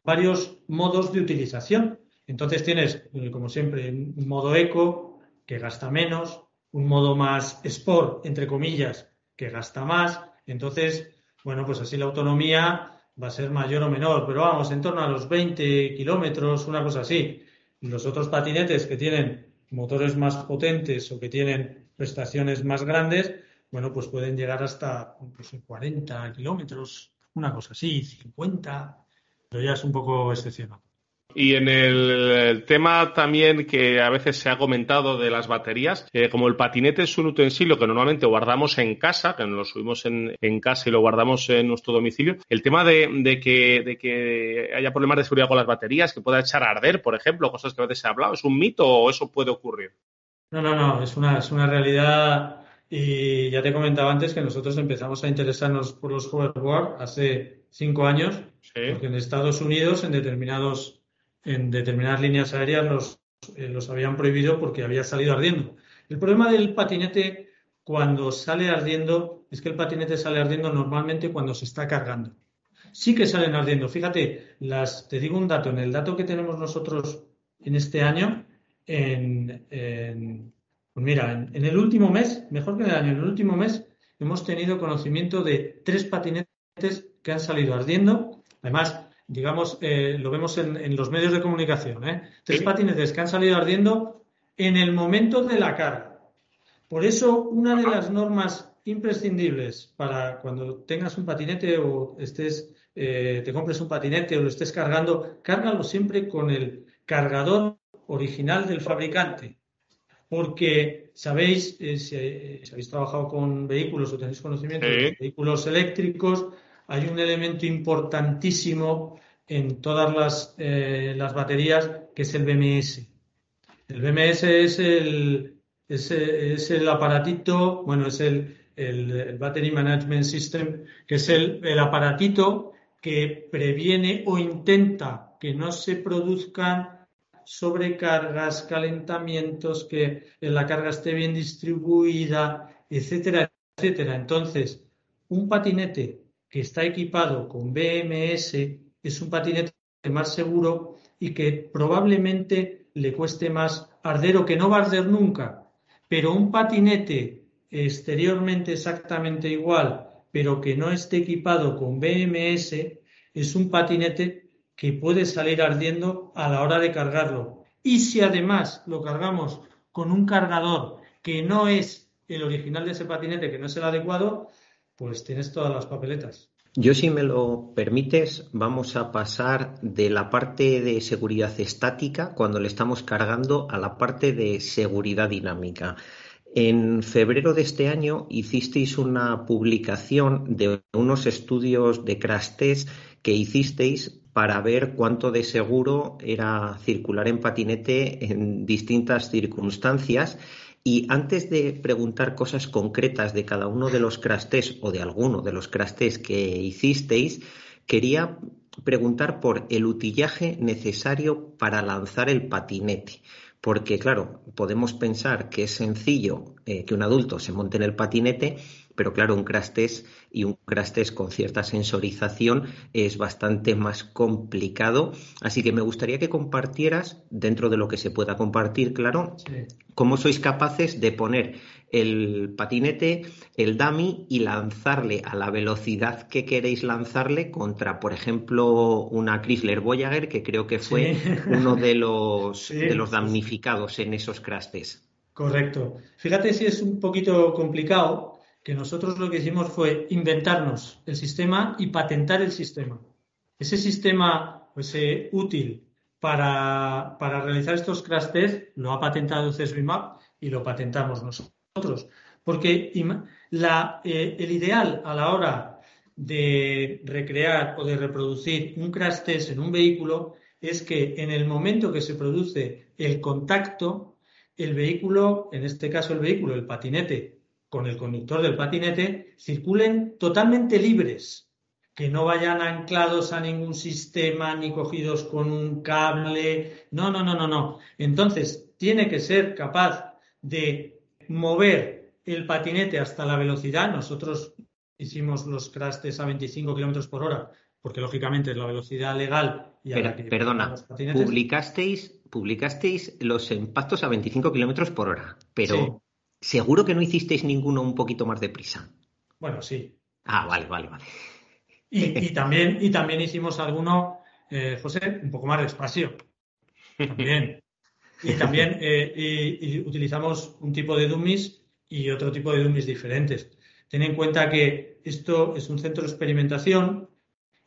varios modos de utilización. Entonces tienes, eh, como siempre, un modo eco que gasta menos, un modo más sport, entre comillas, que gasta más. Entonces, bueno, pues así la autonomía va a ser mayor o menor, pero vamos, en torno a los 20 kilómetros, una cosa así. Los otros patinetes que tienen motores más potentes o que tienen prestaciones más grandes, bueno, pues pueden llegar hasta 40 pues, kilómetros, una cosa así, 50, pero ya es un poco excepcional. Y en el, tema también que a veces se ha comentado de las baterías, eh, como el patinete es un utensilio que normalmente guardamos en casa, que nos lo subimos en, casa y lo guardamos en nuestro domicilio, el tema de, que, de que haya problemas de seguridad con las baterías, que pueda echar a arder, por ejemplo, cosas que a veces se ha hablado, ¿es un mito o eso puede ocurrir? No, no, no, es una, es una realidad y ya te comentaba antes que nosotros empezamos a interesarnos por los hoverboard hace cinco años, porque en Estados Unidos, en determinados en determinadas líneas aéreas los, eh, los habían prohibido porque había salido ardiendo. El problema del patinete cuando sale ardiendo es que el patinete sale ardiendo normalmente cuando se está cargando. Sí que salen ardiendo. Fíjate, las, te digo un dato, en el dato que tenemos nosotros en este año, en, pues mira, en, en, el último mes, mejor que en el año, en el último mes hemos tenido conocimiento de tres patinetes que han salido ardiendo. Además, digamos, eh, lo vemos en, los medios de comunicación, ¿eh? tres patinetes que han salido ardiendo en el momento de la carga. Por eso, una de las normas imprescindibles para cuando tengas un patinete o estés, eh, te compres un patinete o lo estés cargando, cárgalo siempre con el cargador original del fabricante. Porque sabéis, si, habéis trabajado con vehículos o tenéis conocimiento de vehículos eléctricos, hay un elemento importantísimo en todas las, eh, las baterías que es el BMS. El BMS es el, es, el aparatito, bueno, es el, el, Battery Management System, que es el, el aparatito que previene o intenta que no se produzcan sobrecargas, calentamientos, que la carga esté bien distribuida, etcétera, etcétera. Entonces, un patinete que está equipado con BMS es un patinete más seguro y que probablemente le cueste más arder o que no va a arder nunca. Pero un patinete exteriormente exactamente igual, pero que no esté equipado con BMS, es un patinete que puede salir ardiendo a la hora de cargarlo. Y si además lo cargamos con un cargador que no es el original de ese patinete, que no es el adecuado, pues tienes todas las papeletas. Yo, si me lo permites, vamos a pasar de la parte de seguridad estática, cuando le estamos cargando, a la parte de seguridad dinámica. En febrero de este año hicisteis una publicación de unos estudios de crash que hicisteis para ver cuánto de seguro era circular en patinete en distintas circunstancias y antes de preguntar cosas concretas de cada uno de los crash o de alguno de los crash que hicisteis, quería preguntar por el utillaje necesario para lanzar el patinete. Porque, claro, podemos pensar que es sencillo eh, que un adulto se monte en el patinete, pero claro, un crash test y un crash test con cierta sensorización es bastante más complicado. Así que me gustaría que compartieras, dentro de lo que se pueda compartir, claro, cómo sois capaces de poner el patinete, el dummy y lanzarle a la velocidad que queréis lanzarle contra, por ejemplo, una Chrysler Voyager, que creo que fue uno de los, de los damnificados en esos crash tests. Correcto. Fíjate si es un poquito complicado, que nosotros lo que hicimos fue inventarnos el sistema y patentar el sistema. Ese sistema pues, útil para, realizar estos crash tests lo ha patentado CESBIMAP y lo patentamos nosotros. Porque eh, el ideal a la hora de recrear o de reproducir un crash test en un vehículo es que en el momento que se produce el contacto, el vehículo, en este caso el vehículo, el patinete, con el conductor del patinete circulen totalmente libres, que no vayan anclados a ningún sistema ni cogidos con un cable. No, no, no, no, no. Entonces, tiene que ser capaz de mover el patinete hasta la velocidad. Nosotros hicimos los crastes a 25 kilómetros por hora, porque lógicamente es la velocidad legal. Y a perdona, publicasteis, publicasteis los impactos a 25 kilómetros por hora, pero Seguro que no hicisteis ninguno un poquito más deprisa. Bueno, sí. Ah, vale, vale, vale. Y, también, y también hicimos alguno, eh, José, un poco más despacio. También. Y también eh, utilizamos un tipo de dummies y otro tipo de dummies diferentes. Ten en cuenta que esto es un centro de experimentación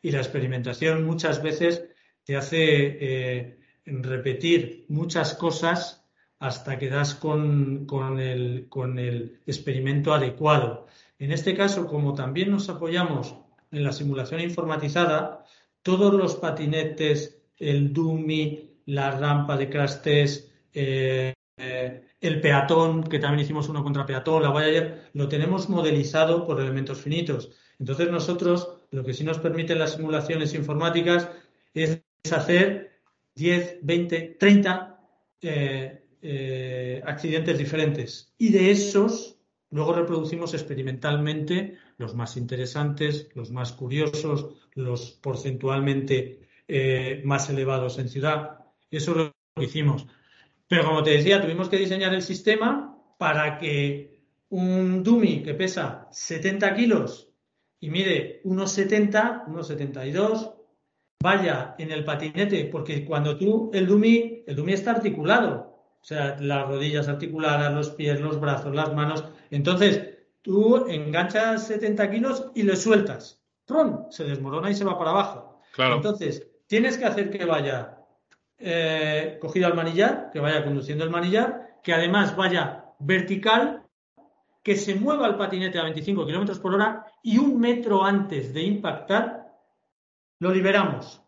y la experimentación muchas veces te hace eh, repetir muchas cosas hasta que das con, el, experimento adecuado. En este caso, como también nos apoyamos en la simulación informatizada, todos los patinetes, el dummy, la rampa de crash test, eh, eh, el peatón, que también hicimos uno contra peatón, la ayer, lo tenemos modelizado por elementos finitos. Entonces nosotros lo que sí nos permiten las simulaciones informáticas es hacer 10, 20, 30 eh, accidentes diferentes. Y de esos, luego reproducimimos experimentalmente los más interesantes, los más curiosos, los porcentualmente eh, más elevados en ciudad. Eso es lo que hicimos. Pero como te decía, tuvimos que diseñar el sistema para que un dummy que pesa 70 kilos y mide unos 70, unos 72, vaya en el patinete, porque cuando tú, el dummy, el dummy está articulado, o sea, las rodillas articuladas, los pies, los brazos, las manos. Entonces, tú enganchas 70 kilos y le sueltas. ¡Prum! Se desmorona y se va para abajo. Claro. Entonces, tienes que hacer que vaya eh, cogido al manillar, que vaya conduciendo el manillar, que además vaya vertical, que se mueva el patinete a 25 kilómetros por hora y un metro antes de impactar, lo liberamos.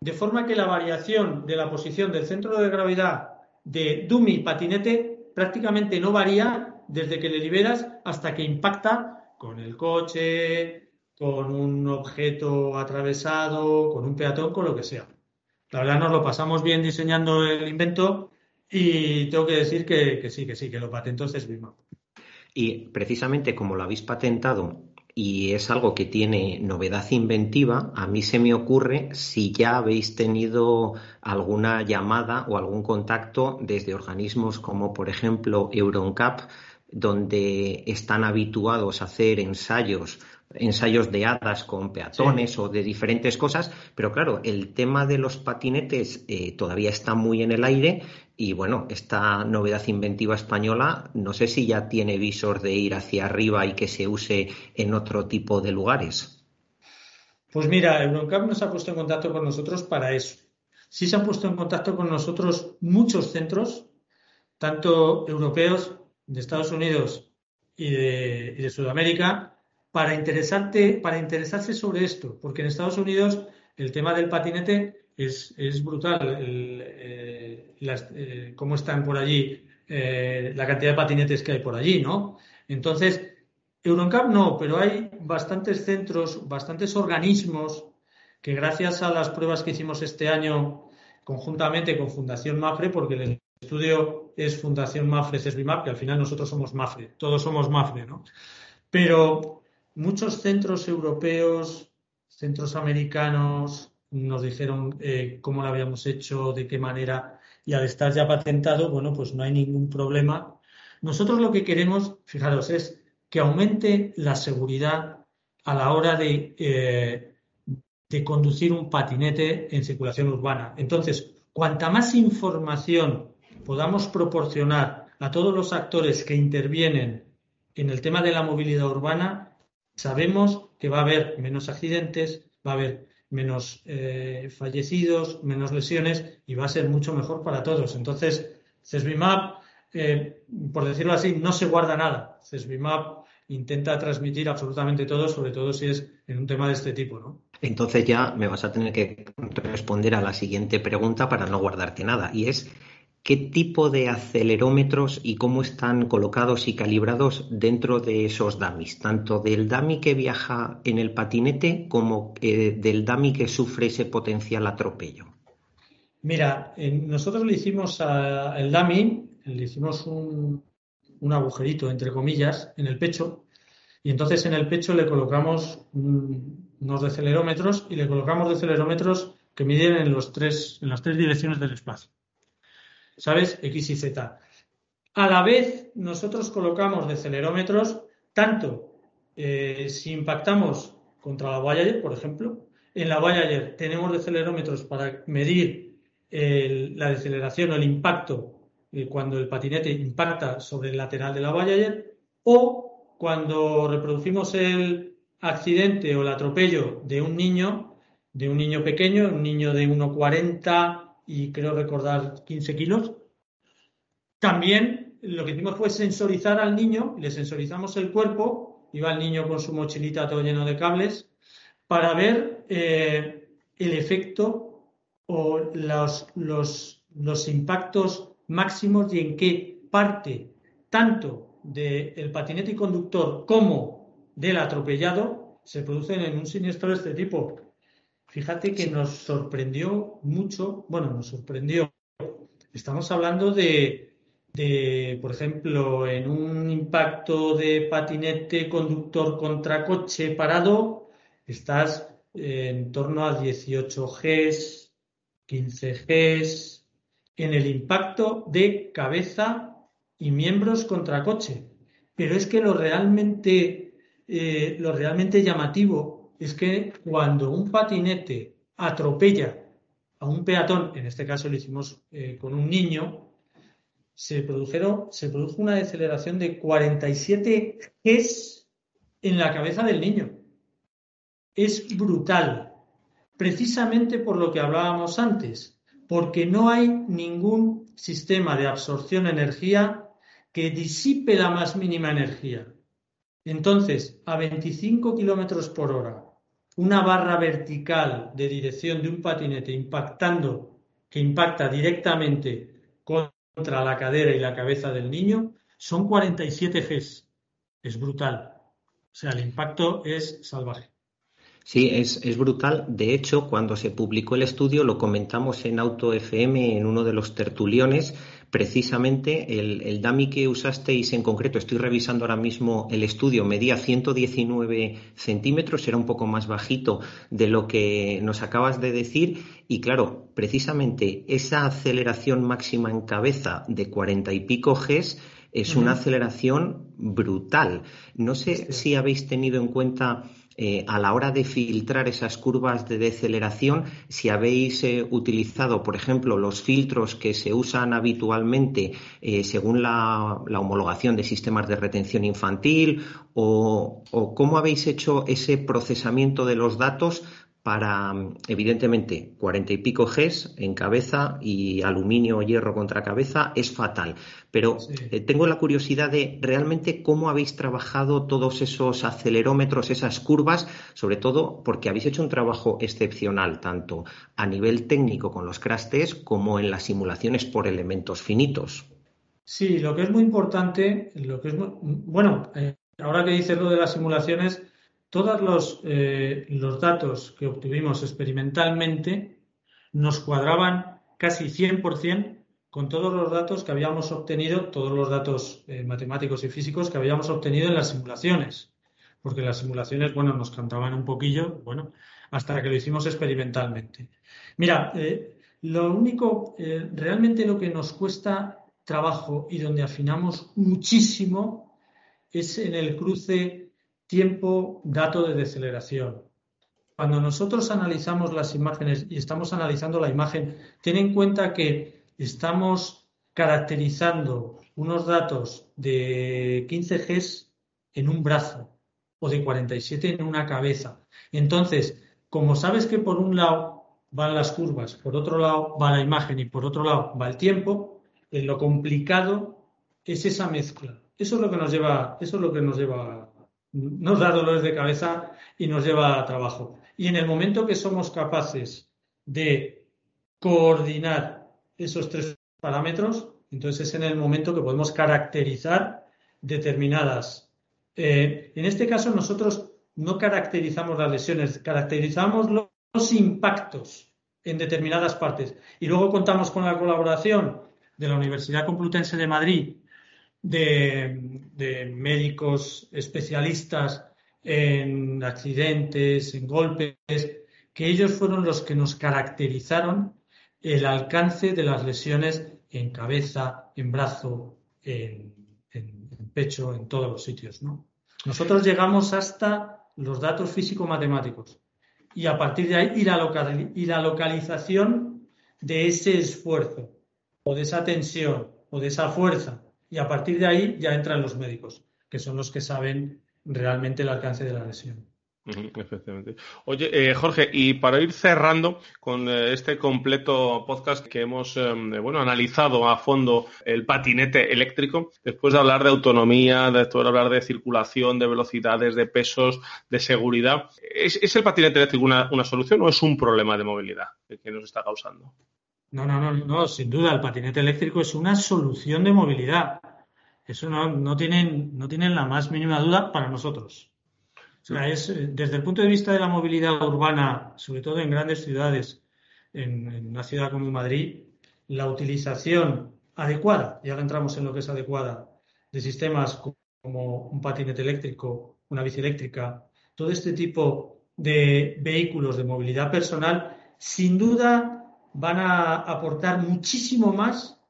De forma que la variación de la posición del centro de gravedad de dummy patinete prácticamente no varía desde que le liberas hasta que impacta con el coche, con un objeto atravesado, con un peatón, con lo que sea. La verdad nos lo pasamos bien diseñando el invento y tengo que decir que, sí, que sí, que lo patentó Cesbima. Y precisamente como lo habéis patentado y es algo que tiene novedad inventiva, a mí se me ocurre si ya habéis tenido alguna llamada o algún contacto desde organismos como por ejemplo EuronCap, donde están habituados a hacer ensayos ensayos de hadas con peatones o de diferentes cosas, pero claro, el tema de los patinetes eh, todavía está muy en el aire y bueno, esta novedad inventiva española no sé si ya tiene visor de ir hacia arriba y que se use en otro tipo de lugares. Pues mira, Euroncap nos ha puesto en contacto con nosotros para eso. Sí se han puesto en contacto con nosotros muchos centros, tanto europeos, de Estados Unidos y de, y de Sudamérica, para, interesarte, para interesarse sobre esto, porque en Estados Unidos el tema del patinete es, brutal, eh, eh, cómo están por allí, eh, la cantidad de patinetes que hay por allí, ¿no? Entonces, Euroncap no, pero hay bastantes centros, bastantes organismos que gracias a las pruebas que hicimos este año conjuntamente con Fundación Mafre, porque el estudio es Fundación Mafre CESBIMAP, que al final nosotros somos Mafre, todos somos Mafre, ¿no? Pero muchos centros europeos, centros americanos, nos dijeron eh, cómo lo habíamos hecho, de qué manera, y al estar ya patentado, bueno, pues no hay ningún problema. Nosotros lo que queremos, fijaros, es que aumente la seguridad a la hora de, eh, de conducir un patinete en circulación urbana. Entonces, cuanta más información podamos proporcionar a todos los actores que intervienen en el tema de la movilidad urbana, sabemos que va a haber menos accidentes, va a haber menos eh, fallecidos, menos lesiones y va a ser mucho mejor para todos. Entonces, CESBIMAP, eh, por decirlo así, no se guarda nada. CESBIMAP intenta transmitir absolutamente todo, sobre todo si es en un tema de este tipo, ¿no? Entonces ya me vas a tener que responder a la siguiente pregunta para no guardarte nada, y es qué tipo de acelerómetros y cómo están colocados y calibrados dentro de esos dummies, tanto del dummy que viaja en el patinete como eh, del dummy que sufre ese potencial atropello. Mira, nosotros le hicimos al dummy, le hicimos un, agujerito, entre comillas, en el pecho, y entonces en el pecho le colocamos unos decelerómetros y le colocamos decelerómetros que miden en, los tres, en las tres direcciones del espacio. ¿Sabes? X y Z. A la vez, nosotros colocamos decelerómetros tanto eh, si impactamos contra la Voyager, por ejemplo, en la Voyager tenemos decelerómetros para medir la deceleración o el impacto eh, cuando el patinete impacta sobre el lateral de la Voyager o cuando reproducimos el accidente o el atropello de un niño, de un niño pequeño, un niño de 1,40 y creo recordar 15 kilos. También lo que hicimos fue sensorizar al niño, le sensorizamos el cuerpo, iba el niño con su mochilita todo lleno de cables, para ver eh, el efecto o los, los, los, impactos máximos y en qué parte tanto del patinete y conductor como del atropellado se producen en un siniestro de este tipo. Fíjate que nos sorprendió mucho, bueno, nos sorprendió. Estamos hablando de, por ejemplo, en un impacto de patinete conductor contra coche parado, estás en torno a 18 Gs, 15 Gs, en el impacto de cabeza y miembros contra coche. Pero es que lo realmente, eh, lo realmente llamativo es que cuando un patinete atropella a un peatón, en este caso lo hicimos eh, con un niño, se, se produjo una deceleración de 47 Gs en la cabeza del niño. Es brutal, precisamente por lo que hablábamos antes, porque no hay ningún sistema de absorción de energía que disipe la más mínima energía. Entonces, a 25 kilómetros por hora, una barra vertical de dirección de un patinete impactando, que impacta directamente contra la cadera y la cabeza del niño, son 47 Gs. Es brutal. O sea, el impacto es salvaje. Sí, es, es, brutal. De hecho, cuando se publicó el estudio, lo comentamos en Auto FM en uno de los tertuliones, precisamente el, el dummy que usasteis en concreto, estoy revisando ahora mismo el estudio, medía 119 centímetros, era un poco más bajito de lo que nos acabas de decir. Y claro, precisamente esa aceleración máxima en cabeza de 40 y pico Gs es una aceleración brutal. No sé si habéis tenido en cuenta eh, a la hora de filtrar esas curvas de deceleración, si habéis eh, utilizado, por ejemplo, los filtros que se usan habitualmente eh, según la, homologación de sistemas de retención infantil o, o cómo habéis hecho ese procesamiento de los datos para, evidentemente, cuarenta y pico Gs en cabeza y aluminio o hierro contra cabeza es fatal. Pero eh, tengo la curiosidad de realmente cómo habéis trabajado todos esos acelerómetros, esas curvas, sobre todo porque habéis hecho un trabajo excepcional, tanto a nivel técnico con los crash como en las simulaciones por elementos finitos. Sí, lo que es muy importante, lo que es bueno, eh, ahora que dices lo de las simulaciones, todos los, eh, los datos que obtuvimos experimentalmente nos cuadraban casi 100% con todos los datos que habíamos obtenido, todos los datos eh, matemáticos y físicos que habíamos obtenido en las simulaciones. Porque las simulaciones, bueno, nos cantaban un poquillo, bueno, hasta que lo hicimos experimentalmente. Mira, eh, lo único, realmente lo que nos cuesta trabajo y donde afinamos muchísimo es en el cruce tiempo dato de deceleración. Cuando nosotros analizamos las imágenes y estamos analizando la imagen, ten en cuenta que estamos caracterizando unos datos de 15 Gs en un brazo o de 47 en una cabeza. Entonces, como sabes que por un lado van las curvas, por otro lado va la imagen y por otro lado va el tiempo, lo complicado es esa mezcla. Eso es lo que nos lleva, eso es lo que nos lleva nos da dolores de cabeza y nos lleva a trabajo. Y en el momento que somos capaces de coordinar esos tres parámetros, entonces es en el momento que podemos caracterizar determinadas. Eh, en este caso nosotros no caracterizamos las lesiones, caracterizamos los impactos en determinadas partes. Y luego contamos con la colaboración de la Universidad Complutense de Madrid de, médicos especialistas en accidentes, en golpes, que ellos fueron los que nos caracterizaron el alcance de las lesiones en cabeza, en brazo, en, pecho, en todos los sitios. Nosotros llegamos hasta los datos físico-matemáticos y a partir de ahí y la, y la localización de ese esfuerzo o de esa tensión o de esa fuerza y a partir de ahí ya entran los médicos, que son los que saben realmente el alcance de la lesión. Efectivamente. Oye, eh, Jorge, y para ir cerrando con eh, este completo podcast que hemos em, bueno, analizado a fondo el patinete eléctrico, después de hablar de autonomía, después de hablar de circulación, de velocidades, de pesos, de seguridad, ¿es, el patinete eléctrico una, solución o es un problema de movilidad que nos está causando? No, no, no, no, sin duda, el patinete eléctrico es una solución de movilidad. Eso no, tienen, no tienen la más mínima duda para nosotros. O sea, es, eh, desde el punto de vista de la movilidad urbana, sobre todo en grandes ciudades, en, una ciudad como Madrid, la utilización adecuada, y ahora entramos en lo que es adecuada, de sistemas como un patinete eléctrico, una bici eléctrica, todo este tipo de vehículos de movilidad personal, sin duda van a aportar muchísimo más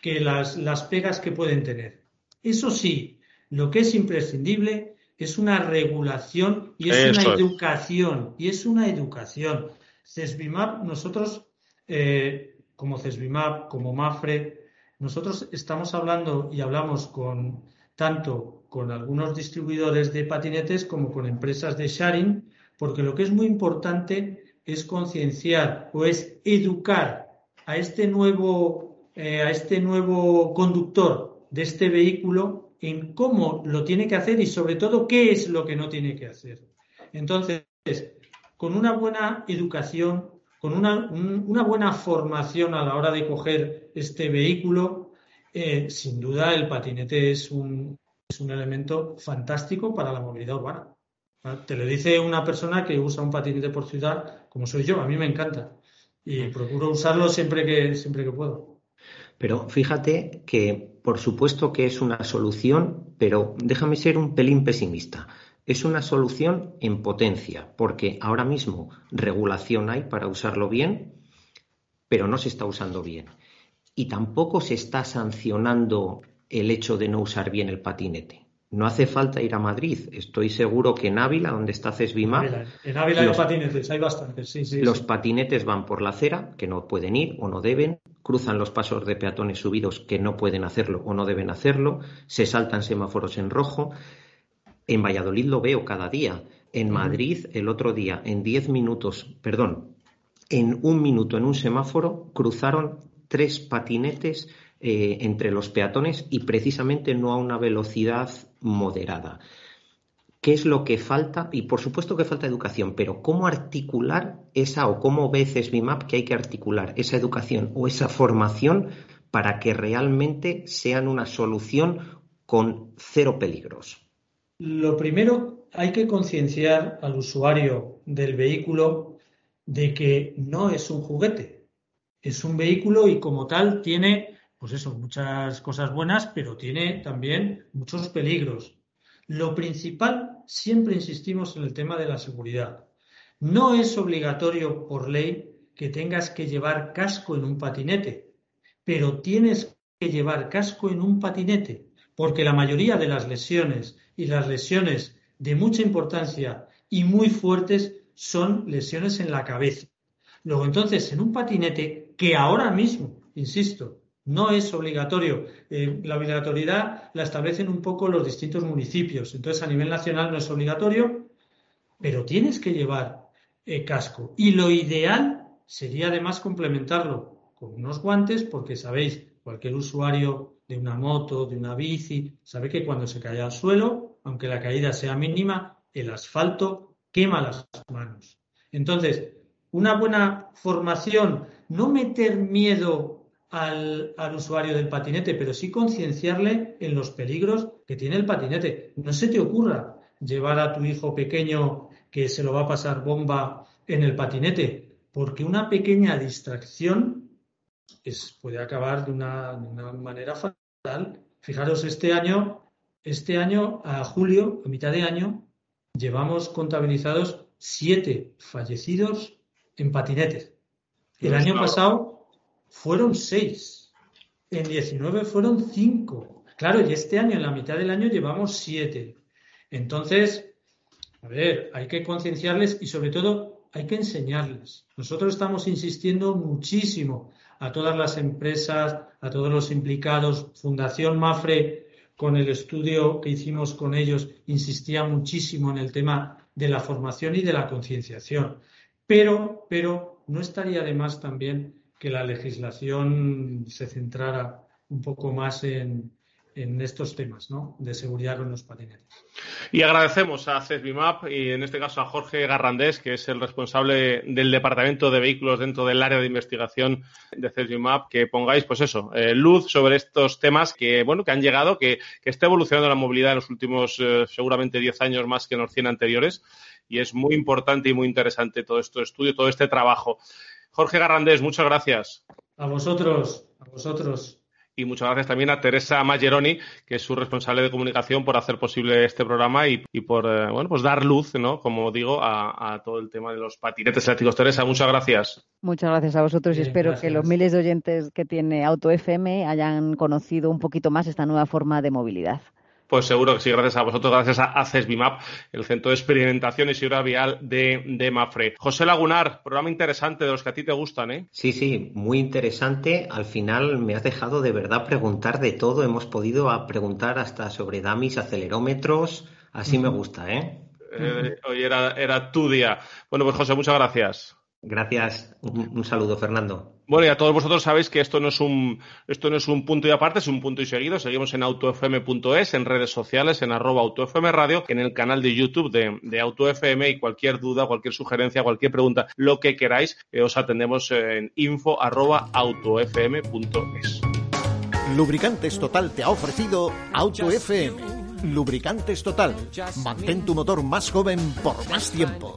que las, las pegas que pueden tener. Eso sí, lo que es imprescindible es una regulación y es una educación. Y es una educación. CESBIMAP, nosotros, eh, como CESBIMAP, como MAFRE, nosotros estamos hablando y hablamos con tanto con algunos distribuidores de patinetes como con empresas de sharing, porque lo que es muy importante es concienciar o es educar a este nuevo, eh, a este nuevo conductor de este vehículo en cómo lo tiene que hacer y sobre todo qué es lo que no tiene que hacer. Entonces, con una buena educación, con una, una buena formación a la hora de coger este vehículo, eh, sin duda el patinete es un, es un elemento fantástico para la movilidad urbana. Te lo dice una persona que usa un patinete por ciudad, como soy yo, a mí me encanta. Y procuro usarlo siempre que, siempre que puedo. Pero fíjate que por supuesto que es una solución, pero déjame ser un pelín pesimista. Es una solución en potencia, porque ahora mismo regulación hay para usarlo bien, pero no se está usando bien. Y tampoco se está sancionando el hecho de no usar bien el patinete. No hace falta ir a Madrid. Estoy seguro que en Ávila, donde está Cesbima, en Ávila hay patinetes, hay bastantes. Sí, sí, los patinetes van por la acera, que no pueden ir o no deben, cruzan los pasos de peatones subidos, que no pueden hacerlo o no deben hacerlo, se saltan semáforos en rojo. En Valladolid lo veo cada día. En Madrid, el otro día, en diez minutos, perdón, en un minuto en un semáforo, cruzaron tres patinetes eh, entre los peatones y precisamente no a una velocidad moderada. ¿Qué es lo que falta? Y por supuesto que falta educación, pero ¿cómo articular esa o cómo ve CESBIMAP que hay que articular esa educación o esa formación para que realmente sean una solución con cero peligros? Lo primero, hay que concienciar al usuario del vehículo de que no es un juguete, es un vehículo y como tal tiene pues eso, muchas cosas buenas, pero tiene también muchos peligros. Lo principal, siempre insistimos en el tema de la seguridad. No es obligatorio por ley que tengas que llevar casco en un patinete, pero tienes que llevar casco en un patinete, porque la mayoría de las lesiones y las lesiones de mucha importancia y muy fuertes son lesiones en la cabeza. Luego entonces, en un patinete que ahora mismo, insisto, no es obligatorio. Eh, la obligatoriedad la establecen un poco los distintos municipios. Entonces, a nivel nacional no es obligatorio, pero tienes que llevar eh, casco. Y lo ideal sería además complementarlo con unos guantes, porque sabéis, cualquier usuario de una moto, de una bici, sabe que cuando se cae al suelo, aunque la caída sea mínima, el asfalto quema las manos. Entonces, una buena formación, no meter miedo al, usuario del patinete, pero sí concienciarle en los peligros que tiene el patinete. No se te ocurra llevar a tu hijo pequeño que se lo va a pasar bomba en el patinete, porque una pequeña distracción puede acabar de una, manera fatal. Fijaros, este año, este año, a julio, a mitad de año, llevamos contabilizados siete fallecidos en patinetes. El año pasado fueron seis. En 19 fueron cinco. Claro, y este año, en la mitad del año, llevamos siete. Entonces, a ver, hay que concienciarles y sobre todo hay que enseñarles. Nosotros estamos insistiendo muchísimo a todas las empresas, a todos los implicados. Fundación Mafre, con el estudio que hicimos con ellos, insistía muchísimo en el tema de la formación y de la concienciación. Pero, pero no estaría de más también que la legislación se centrara un poco más en, estos temas ¿no? de seguridad con los patinetes. Y agradecemos a CESBIMAP y en este caso a Jorge Garrandés, que es el responsable del Departamento de Vehículos dentro del área de investigación de CESBIMAP, que pongáis, pues eso, eh, luz sobre estos temas que, bueno, que han llegado, que, está evolucionando la movilidad en los últimos eh, seguramente 10 años más que en los 100 anteriores y es muy importante y muy interesante todo este estudio, todo este trabajo. Jorge Garrandés, muchas gracias. A vosotros, a vosotros. Y muchas gracias también a Teresa Maggeroni, que es su responsable de comunicación, por hacer posible este programa y, por eh, bueno, pues dar luz, ¿no? como digo, a, todo el tema de los patinetes eléctricos. Teresa, muchas gracias. Muchas gracias a vosotros y espero que los miles de oyentes que tiene Auto FM hayan conocido un poquito más esta nueva forma de movilidad. Pues seguro que sí, gracias a vosotros, gracias a CESBIMAP, el Centro de Experimentación y Seguridad Vial de, Mafre. José Lagunar, programa interesante de los que a ti te gustan, ¿eh? Sí, sí, muy interesante. Al final me has dejado de verdad preguntar de todo. Hemos podido preguntar hasta sobre damis, acelerómetros. Así me gusta, ¿eh? eh hoy era, era tu día. Bueno, pues José, muchas gracias. Gracias. Un, saludo, Fernando. Bueno, y a todos vosotros sabéis que esto no es un esto no es un punto y aparte, es un punto y seguido. Seguimos en autofm.es, en redes sociales, en arroba autofm radio, en el canal de YouTube de, de autofm y cualquier duda, cualquier sugerencia, cualquier pregunta, lo que queráis, eh, os atendemos en info arroba autofm.es. Lubricantes Total te ha ofrecido AutoFM. Lubricantes Total. Mantén tu motor más joven por más tiempo.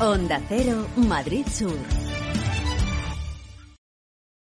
Onda Cero, Madrid Sur.